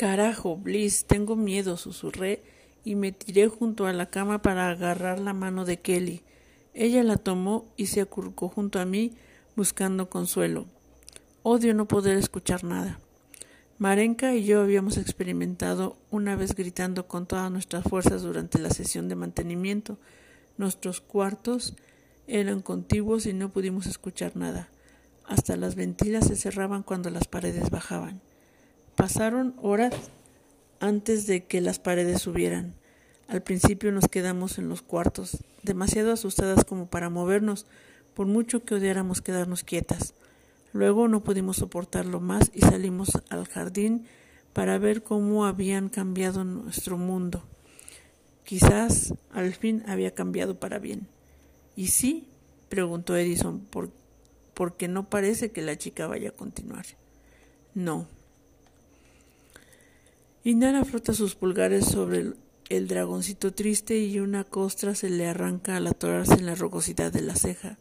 Carajo, Bliss, tengo miedo, susurré y me tiré junto a la cama para agarrar la mano de Kelly. Ella la tomó y se acurrucó junto a mí buscando consuelo. Odio no poder escuchar nada. Marenka y yo habíamos experimentado una vez gritando con todas nuestras fuerzas durante la sesión de mantenimiento. Nuestros cuartos eran contiguos y no pudimos escuchar nada. Hasta las ventilas se cerraban cuando las paredes bajaban. Pasaron horas antes de que las paredes subieran. Al principio nos quedamos en los cuartos, demasiado asustadas como para movernos, por mucho que odiáramos quedarnos quietas. Luego no pudimos soportarlo más y salimos al jardín para ver cómo habían cambiado nuestro mundo. Quizás al fin había cambiado para bien. ¿Y sí? preguntó Edison, por, porque no parece que la chica vaya a continuar. No, Inara frota sus pulgares sobre el, dragoncito triste y una costra se le arranca al atorarse en la rugosidad de la ceja.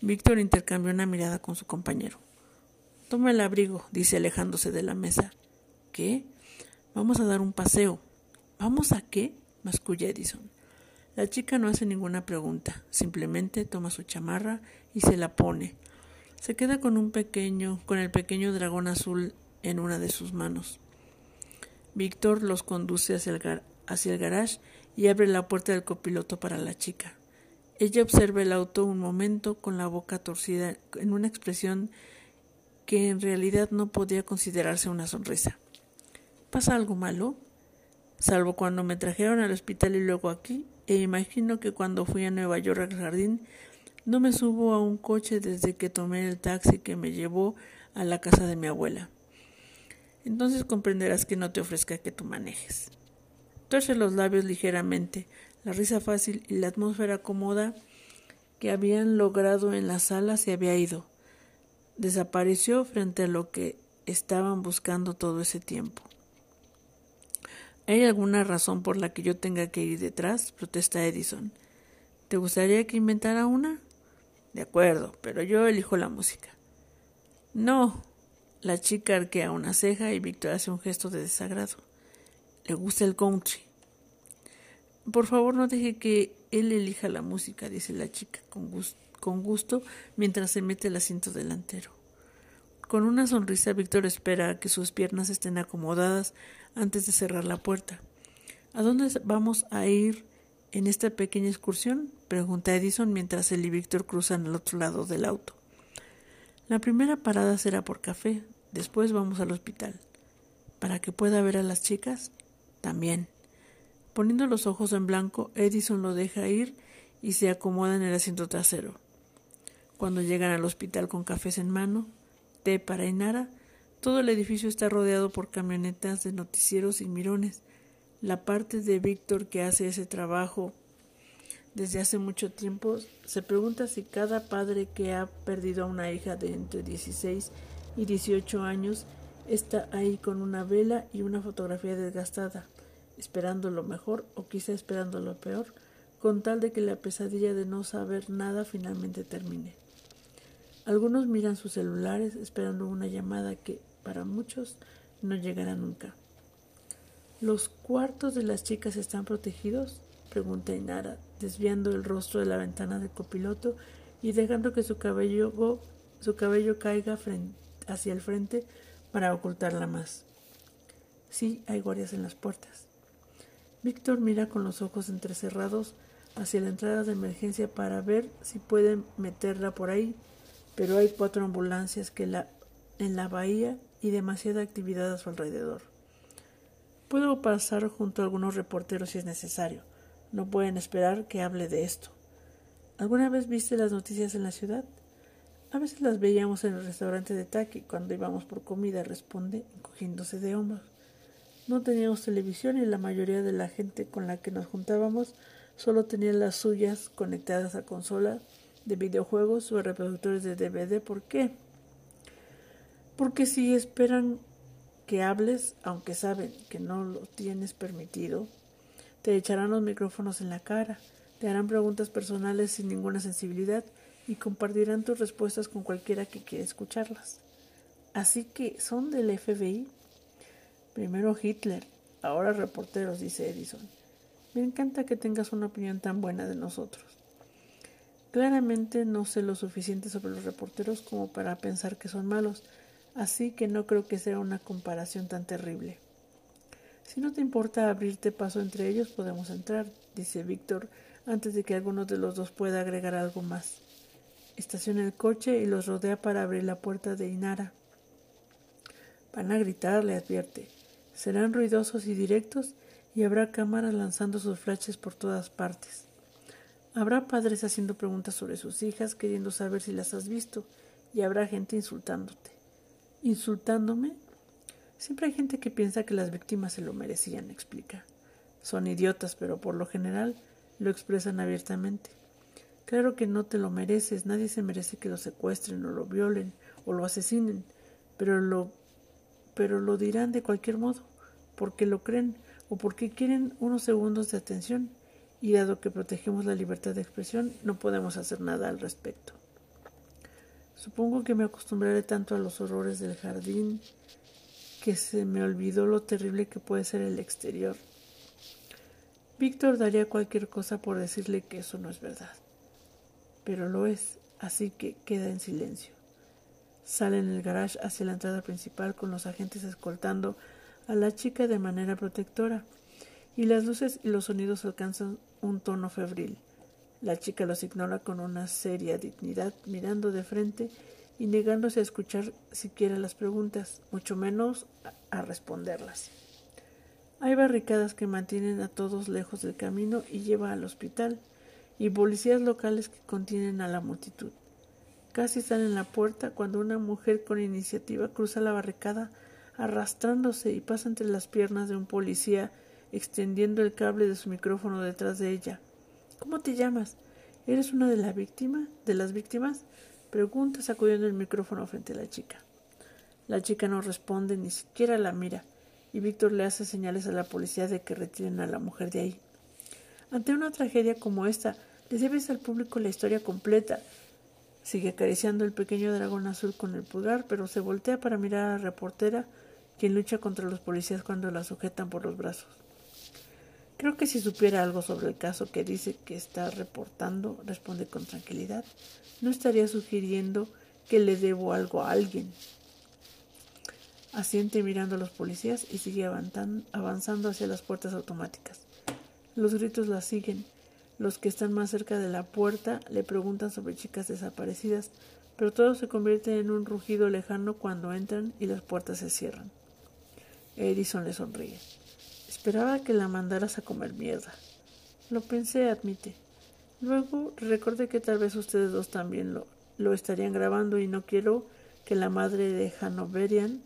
Víctor intercambió una mirada con su compañero. Toma el abrigo, dice alejándose de la mesa. ¿Qué? Vamos a dar un paseo. ¿Vamos a qué? masculla Edison. La chica no hace ninguna pregunta, simplemente toma su chamarra y se la pone. Se queda con un pequeño, con el pequeño dragón azul en una de sus manos. Víctor los conduce hacia el, el garage y abre la puerta del copiloto para la chica. Ella observa el auto un momento con la boca torcida en una expresión que en realidad no podía considerarse una sonrisa. ¿Pasa algo malo? Salvo cuando me trajeron al hospital y luego aquí, e imagino que cuando fui a Nueva York al jardín, no me subo a un coche desde que tomé el taxi que me llevó a la casa de mi abuela entonces comprenderás que no te ofrezca que tú manejes. Torce los labios ligeramente, la risa fácil y la atmósfera cómoda que habían logrado en la sala se había ido. Desapareció frente a lo que estaban buscando todo ese tiempo. ¿Hay alguna razón por la que yo tenga que ir detrás? protesta Edison. ¿Te gustaría que inventara una? De acuerdo, pero yo elijo la música. No, la chica arquea una ceja y Víctor hace un gesto de desagrado. Le gusta el country. Por favor, no deje que él elija la música, dice la chica con gusto, mientras se mete el asiento delantero. Con una sonrisa, Víctor espera a que sus piernas estén acomodadas antes de cerrar la puerta. ¿A dónde vamos a ir en esta pequeña excursión? pregunta Edison mientras él y Víctor cruzan al otro lado del auto. La primera parada será por café, Después vamos al hospital. Para que pueda ver a las chicas, también. Poniendo los ojos en blanco, Edison lo deja ir y se acomoda en el asiento trasero. Cuando llegan al hospital con cafés en mano, té para Inara, todo el edificio está rodeado por camionetas de noticieros y mirones. La parte de Víctor que hace ese trabajo desde hace mucho tiempo se pregunta si cada padre que ha perdido a una hija de entre 16 y 18 años, está ahí con una vela y una fotografía desgastada, esperando lo mejor o quizá esperando lo peor, con tal de que la pesadilla de no saber nada finalmente termine. Algunos miran sus celulares esperando una llamada que, para muchos, no llegará nunca. ¿Los cuartos de las chicas están protegidos? pregunta Inara, desviando el rostro de la ventana del copiloto y dejando que su cabello, su cabello caiga frente hacia el frente para ocultarla más. Sí, hay guardias en las puertas. Víctor mira con los ojos entrecerrados hacia la entrada de emergencia para ver si pueden meterla por ahí, pero hay cuatro ambulancias que la, en la bahía y demasiada actividad a su alrededor. Puedo pasar junto a algunos reporteros si es necesario. No pueden esperar que hable de esto. ¿Alguna vez viste las noticias en la ciudad? A veces las veíamos en el restaurante de Taki cuando íbamos por comida, responde, encogiéndose de hombros. No teníamos televisión y la mayoría de la gente con la que nos juntábamos solo tenía las suyas conectadas a consolas de videojuegos o a reproductores de DVD. ¿Por qué? Porque si esperan que hables, aunque saben que no lo tienes permitido, te echarán los micrófonos en la cara, te harán preguntas personales sin ninguna sensibilidad y compartirán tus respuestas con cualquiera que quiera escucharlas. Así que son del FBI. Primero Hitler, ahora reporteros, dice Edison. Me encanta que tengas una opinión tan buena de nosotros. Claramente no sé lo suficiente sobre los reporteros como para pensar que son malos, así que no creo que sea una comparación tan terrible. Si no te importa abrirte paso entre ellos, podemos entrar, dice Víctor, antes de que alguno de los dos pueda agregar algo más. Estaciona el coche y los rodea para abrir la puerta de Inara. Van a gritar, le advierte. Serán ruidosos y directos y habrá cámaras lanzando sus flashes por todas partes. Habrá padres haciendo preguntas sobre sus hijas, queriendo saber si las has visto, y habrá gente insultándote. ¿Insultándome? Siempre hay gente que piensa que las víctimas se lo merecían, explica. Son idiotas, pero por lo general lo expresan abiertamente. Claro que no te lo mereces, nadie se merece que lo secuestren o lo violen o lo asesinen, pero lo pero lo dirán de cualquier modo, porque lo creen o porque quieren unos segundos de atención, y dado que protegemos la libertad de expresión, no podemos hacer nada al respecto. Supongo que me acostumbraré tanto a los horrores del jardín que se me olvidó lo terrible que puede ser el exterior. Víctor daría cualquier cosa por decirle que eso no es verdad. Pero lo es, así que queda en silencio. Sale en el garage hacia la entrada principal con los agentes escoltando a la chica de manera protectora, y las luces y los sonidos alcanzan un tono febril. La chica los ignora con una seria dignidad, mirando de frente y negándose a escuchar siquiera las preguntas, mucho menos a responderlas. Hay barricadas que mantienen a todos lejos del camino y lleva al hospital, y policías locales que contienen a la multitud. Casi están en la puerta cuando una mujer con iniciativa cruza la barricada arrastrándose y pasa entre las piernas de un policía extendiendo el cable de su micrófono detrás de ella. ¿Cómo te llamas? ¿Eres una de las víctimas? ¿De las víctimas? Pregunta sacudiendo el micrófono frente a la chica. La chica no responde, ni siquiera la mira, y Víctor le hace señales a la policía de que retiren a la mujer de ahí. Ante una tragedia como esta, le debes al público la historia completa. Sigue acariciando el pequeño dragón azul con el pulgar, pero se voltea para mirar a la reportera, quien lucha contra los policías cuando la sujetan por los brazos. Creo que si supiera algo sobre el caso que dice que está reportando, responde con tranquilidad, no estaría sugiriendo que le debo algo a alguien. Asiente mirando a los policías y sigue avanzando hacia las puertas automáticas. Los gritos la siguen. Los que están más cerca de la puerta le preguntan sobre chicas desaparecidas, pero todo se convierte en un rugido lejano cuando entran y las puertas se cierran. Edison le sonríe. Esperaba que la mandaras a comer mierda. Lo pensé, admite. Luego recordé que tal vez ustedes dos también lo, lo estarían grabando y no quiero que la madre de Hanoverian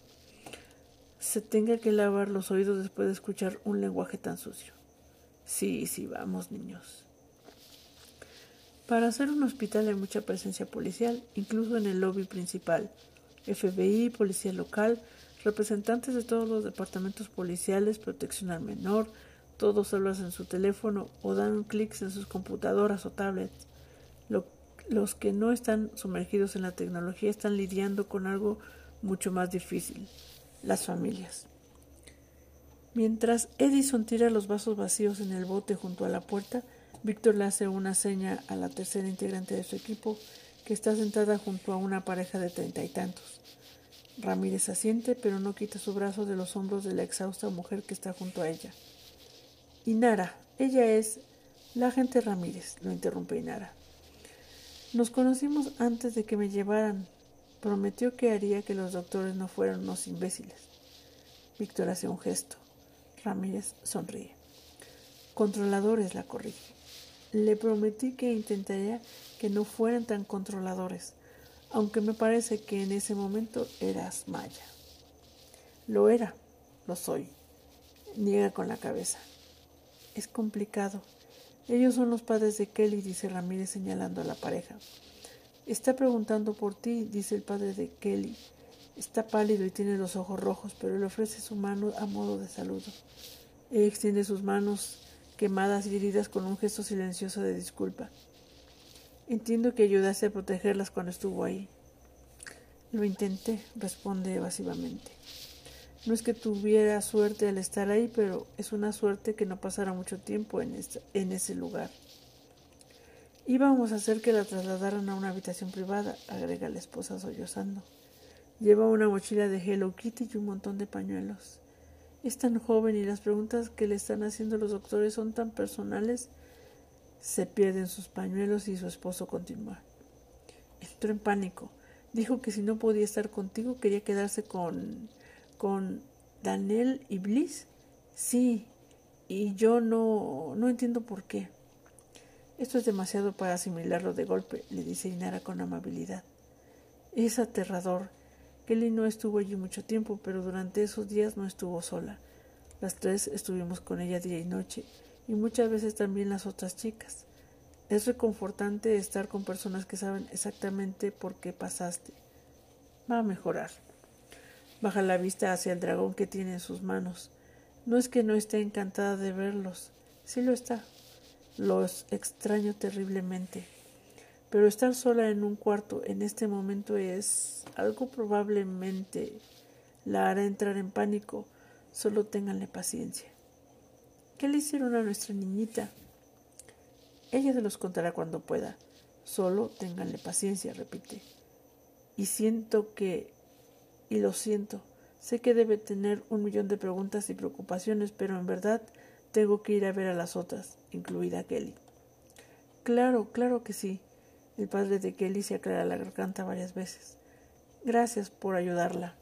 se tenga que lavar los oídos después de escuchar un lenguaje tan sucio. Sí, sí, vamos, niños. Para hacer un hospital hay mucha presencia policial, incluso en el lobby principal. FBI, policía local, representantes de todos los departamentos policiales, protección al menor, todos hablan en su teléfono o dan clics en sus computadoras o tablets. los que no están sumergidos en la tecnología están lidiando con algo mucho más difícil, las familias. Mientras Edison tira los vasos vacíos en el bote junto a la puerta, Víctor le hace una seña a la tercera integrante de su equipo, que está sentada junto a una pareja de treinta y tantos. Ramírez asiente, pero no quita su brazo de los hombros de la exhausta mujer que está junto a ella. Inara, ella es la agente Ramírez, lo interrumpe Inara. Nos conocimos antes de que me llevaran. Prometió que haría que los doctores no fueran unos imbéciles. Víctor hace un gesto. Ramírez sonríe. Controladores, la corrige. Le prometí que intentaría que no fueran tan controladores aunque me parece que en ese momento eras Maya. Lo era, lo soy. Niega con la cabeza. Es complicado. Ellos son los padres de Kelly, dice Ramírez señalando a la pareja. Está preguntando por ti, dice el padre de Kelly. Está pálido y tiene los ojos rojos, pero le ofrece su mano a modo de saludo. Él extiende sus manos quemadas y heridas con un gesto silencioso de disculpa. Entiendo que ayudaste a protegerlas cuando estuvo ahí. Lo intenté, responde evasivamente. No es que tuviera suerte al estar ahí, pero es una suerte que no pasara mucho tiempo en, en ese lugar. Íbamos a hacer que la trasladaran a una habitación privada, agrega la esposa sollozando. Lleva una mochila de Hello Kitty y un montón de pañuelos. Es tan joven y las preguntas que le están haciendo los doctores son tan personales. Se pierden sus pañuelos y su esposo continúa. Entró en pánico. Dijo que si no podía estar contigo quería quedarse con con Daniel y Bliss? Sí, y yo no, no entiendo por qué. Esto es demasiado para asimilarlo de golpe, le dice Inara con amabilidad. Es aterrador. Kelly no estuvo allí mucho tiempo, pero durante esos días no estuvo sola. Las tres estuvimos con ella día y noche, y muchas veces también las otras chicas. Es reconfortante estar con personas que saben exactamente por qué pasaste. Va a mejorar. Baja la vista hacia el dragón que tiene en sus manos. No es que no esté encantada de verlos, sí lo está. Los extraño terriblemente. Pero estar sola en un cuarto en este momento es algo probablemente la hará entrar en pánico. Solo ténganle paciencia. ¿Qué le hicieron a nuestra niñita? Ella se los contará cuando pueda. Solo ténganle paciencia, repite. Y siento que y lo siento. Sé que debe tener un millón de preguntas y preocupaciones, pero en verdad tengo que ir a ver a las otras, incluida Kelly. Claro, claro que sí. El padre de Kelly se aclara la garganta varias veces. Gracias por ayudarla.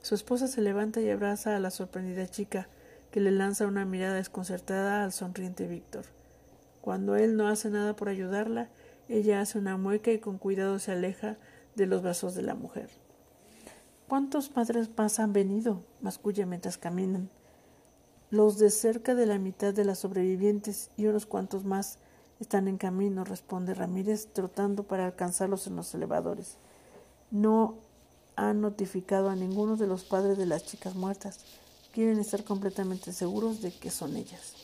Su esposa se levanta y abraza a la sorprendida chica, que le lanza una mirada desconcertada al sonriente Víctor. Cuando él no hace nada por ayudarla, ella hace una mueca y con cuidado se aleja de los brazos de la mujer. ¿Cuántos padres más han venido? masculla mientras caminan. Los de cerca de la mitad de las sobrevivientes y unos cuantos más están en camino, responde Ramírez, trotando para alcanzarlos en los elevadores. No han notificado a ninguno de los padres de las chicas muertas. Quieren estar completamente seguros de que son ellas.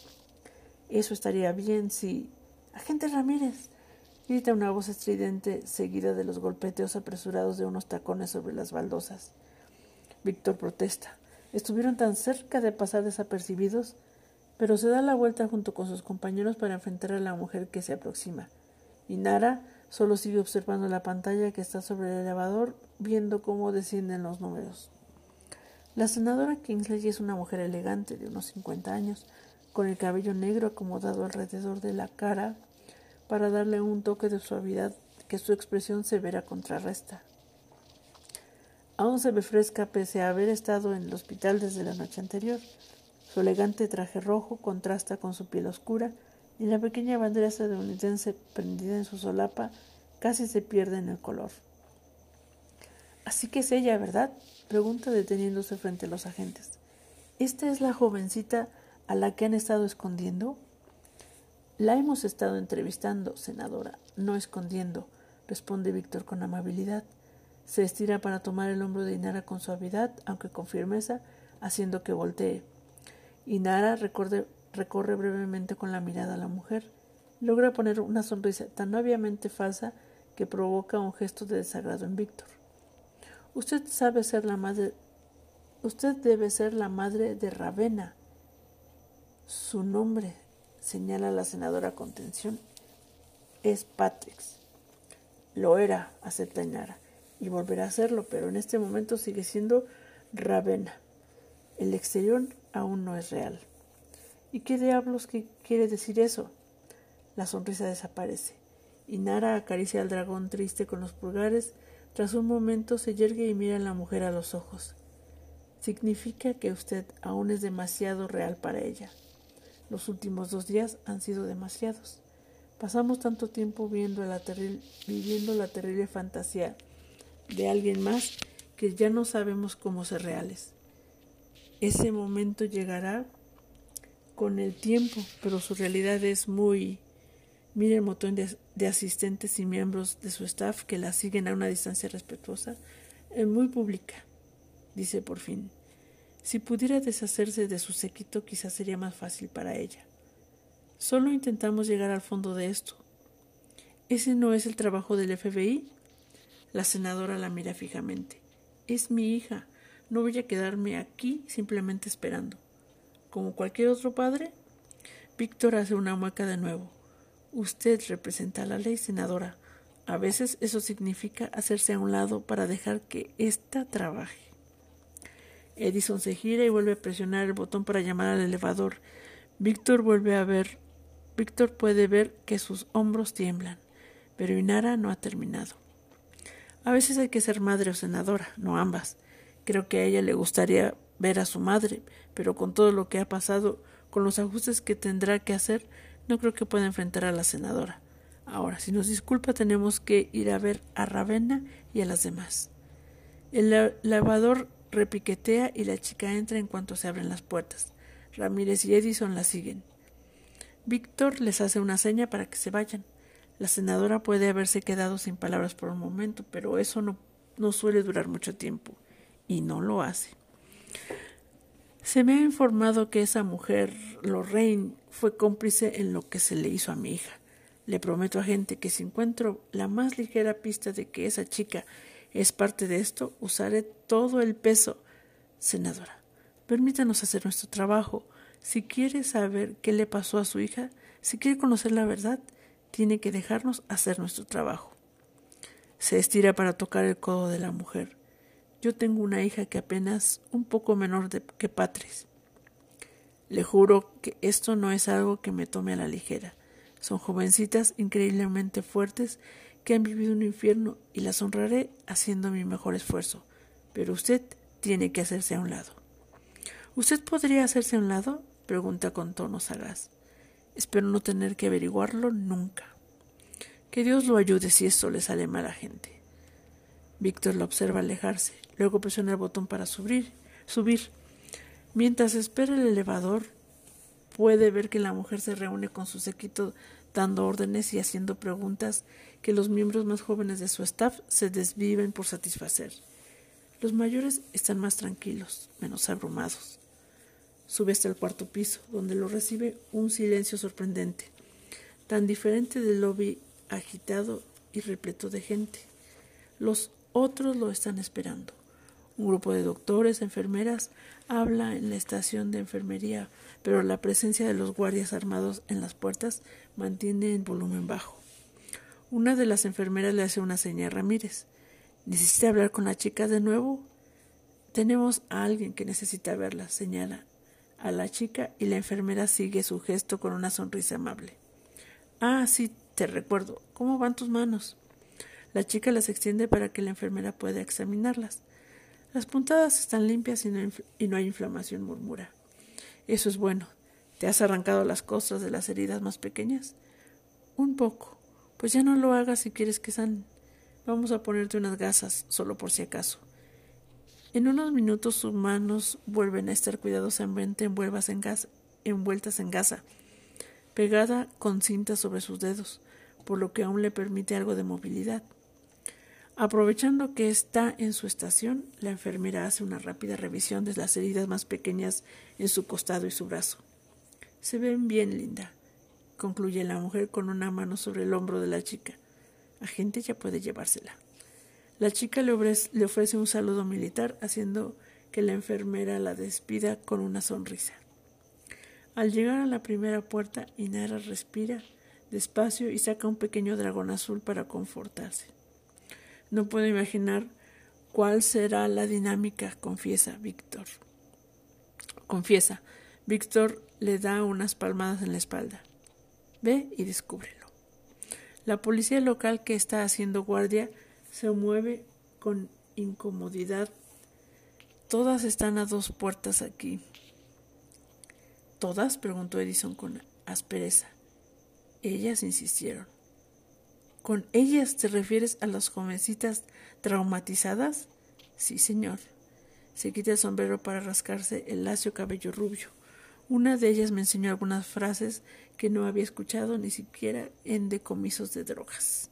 Eso estaría bien si. Agente Ramírez, grita una voz estridente seguida de los golpeteos apresurados de unos tacones sobre las baldosas. Víctor protesta. Estuvieron tan cerca de pasar desapercibidos, pero se da la vuelta junto con sus compañeros para enfrentar a la mujer que se aproxima. Y Nara solo sigue observando la pantalla que está sobre el elevador, viendo cómo descienden los números. La senadora Kingsley es una mujer elegante de unos 50 años, con el cabello negro acomodado alrededor de la cara para darle un toque de suavidad que su expresión severa contrarresta. Aún se ve fresca pese a haber estado en el hospital desde la noche anterior. Su elegante traje rojo contrasta con su piel oscura y la pequeña bandera estadounidense prendida en su solapa casi se pierde en el color. Así que es ella, ¿verdad? pregunta deteniéndose frente a los agentes. ¿Esta es la jovencita a la que han estado escondiendo? La hemos estado entrevistando, senadora, no escondiendo, responde Víctor con amabilidad. Se estira para tomar el hombro de Inara con suavidad, aunque con firmeza, haciendo que voltee. Inara recorre, recorre brevemente con la mirada a la mujer. Logra poner una sonrisa tan obviamente falsa que provoca un gesto de desagrado en Víctor. Usted sabe ser la madre. Usted debe ser la madre de Ravena. Su nombre, señala la senadora con tensión, es Patrix. Lo era, acepta Inara, y volverá a serlo, pero en este momento sigue siendo Ravena. El exterior aún no es real. ¿Y qué diablos quiere decir eso? La sonrisa desaparece. Inara acaricia al dragón triste con los pulgares. Tras un momento se yergue y mira a la mujer a los ojos. Significa que usted aún es demasiado real para ella. Los últimos dos días han sido demasiados. Pasamos tanto tiempo viendo la viviendo la terrible fantasía de alguien más que ya no sabemos cómo ser reales. Ese momento llegará con el tiempo, pero su realidad es muy... Mire el montón de, asistentes y miembros de su staff que la siguen a una distancia respetuosa, es muy pública, dice por fin. Si pudiera deshacerse de su séquito, quizás sería más fácil para ella. Solo intentamos llegar al fondo de esto. ¿Ese no es el trabajo del FBI? La senadora la mira fijamente. Es mi hija. No voy a quedarme aquí simplemente esperando. Como cualquier otro padre, Víctor hace una mueca de nuevo. Usted representa la ley, senadora. A veces eso significa hacerse a un lado para dejar que ésta trabaje. Edison se gira y vuelve a presionar el botón para llamar al elevador. Víctor vuelve a ver. Víctor puede ver que sus hombros tiemblan, pero Inara no ha terminado. A veces hay que ser madre o senadora, no ambas. Creo que a ella le gustaría ver a su madre, pero con todo lo que ha pasado, con los ajustes que tendrá que hacer, no creo que pueda enfrentar a la senadora. Ahora, si nos disculpa, tenemos que ir a ver a Ravenna y a las demás. El lavador repiquetea y la chica entra en cuanto se abren las puertas. Ramírez y Edison la siguen. Víctor les hace una seña para que se vayan. La senadora puede haberse quedado sin palabras por un momento, pero eso no, no suele durar mucho tiempo, y no lo hace. Se me ha informado que esa mujer, Lorraine, fue cómplice en lo que se le hizo a mi hija. Le prometo a gente que si encuentro la más ligera pista de que esa chica es parte de esto, usaré todo el peso. Senadora, permítanos hacer nuestro trabajo. Si quiere saber qué le pasó a su hija, si quiere conocer la verdad, tiene que dejarnos hacer nuestro trabajo. Se estira para tocar el codo de la mujer. Yo tengo una hija que apenas un poco menor de, que Patris. Le juro que esto no es algo que me tome a la ligera. Son jovencitas increíblemente fuertes que han vivido un infierno y las honraré haciendo mi mejor esfuerzo. Pero usted tiene que hacerse a un lado. ¿Usted podría hacerse a un lado? pregunta con tono sagaz. Espero no tener que averiguarlo nunca. Que Dios lo ayude si esto le sale mal a gente. Víctor lo observa alejarse, luego presiona el botón para subir. subir. Mientras espera el elevador, puede ver que la mujer se reúne con su séquito dando órdenes y haciendo preguntas que los miembros más jóvenes de su staff se desviven por satisfacer. Los mayores están más tranquilos, menos abrumados. Sube hasta el cuarto piso, donde lo recibe un silencio sorprendente, tan diferente del lobby agitado y repleto de gente. Los otros lo están esperando. Un grupo de doctores, enfermeras, habla en la estación de enfermería, pero la presencia de los guardias armados en las puertas mantiene el volumen bajo. Una de las enfermeras le hace una seña a Ramírez. ¿Necesita hablar con la chica de nuevo? Tenemos a alguien que necesita verla, señala a la chica y la enfermera sigue su gesto con una sonrisa amable. Ah, sí, te recuerdo. ¿Cómo van tus manos? La chica las extiende para que la enfermera pueda examinarlas. Las puntadas están limpias y no, hay inflamación, murmura. Eso es bueno. ¿Te has arrancado las costras de las heridas más pequeñas? Un poco. Pues ya no lo hagas si quieres que sanen. Vamos a ponerte unas gasas, solo por si acaso. En unos minutos sus manos vuelven a estar cuidadosamente envueltas en, gas, envueltas en gasa, pegada con cinta sobre sus dedos, por lo que aún le permite algo de movilidad. Aprovechando que está en su estación, la enfermera hace una rápida revisión de las heridas más pequeñas en su costado y su brazo. Se ven bien, linda, concluye la mujer con una mano sobre el hombro de la chica. Agente ya puede llevársela. La chica le ofrece, le ofrece un saludo militar, haciendo que la enfermera la despida con una sonrisa. Al llegar a la primera puerta, Inara respira despacio y saca un pequeño dragón azul para confortarse. No puedo imaginar cuál será la dinámica, confiesa Víctor. Confiesa. Víctor le da unas palmadas en la espalda. Ve y descúbrelo. La policía local que está haciendo guardia se mueve con incomodidad. Todas están a dos puertas aquí. ¿Todas? preguntó Edison con aspereza. Ellas insistieron. ¿Con ellas te refieres a las jovencitas traumatizadas? Sí, señor. Se quita el sombrero para rascarse el lacio cabello rubio. Una de ellas me enseñó algunas frases que no había escuchado ni siquiera en decomisos de drogas.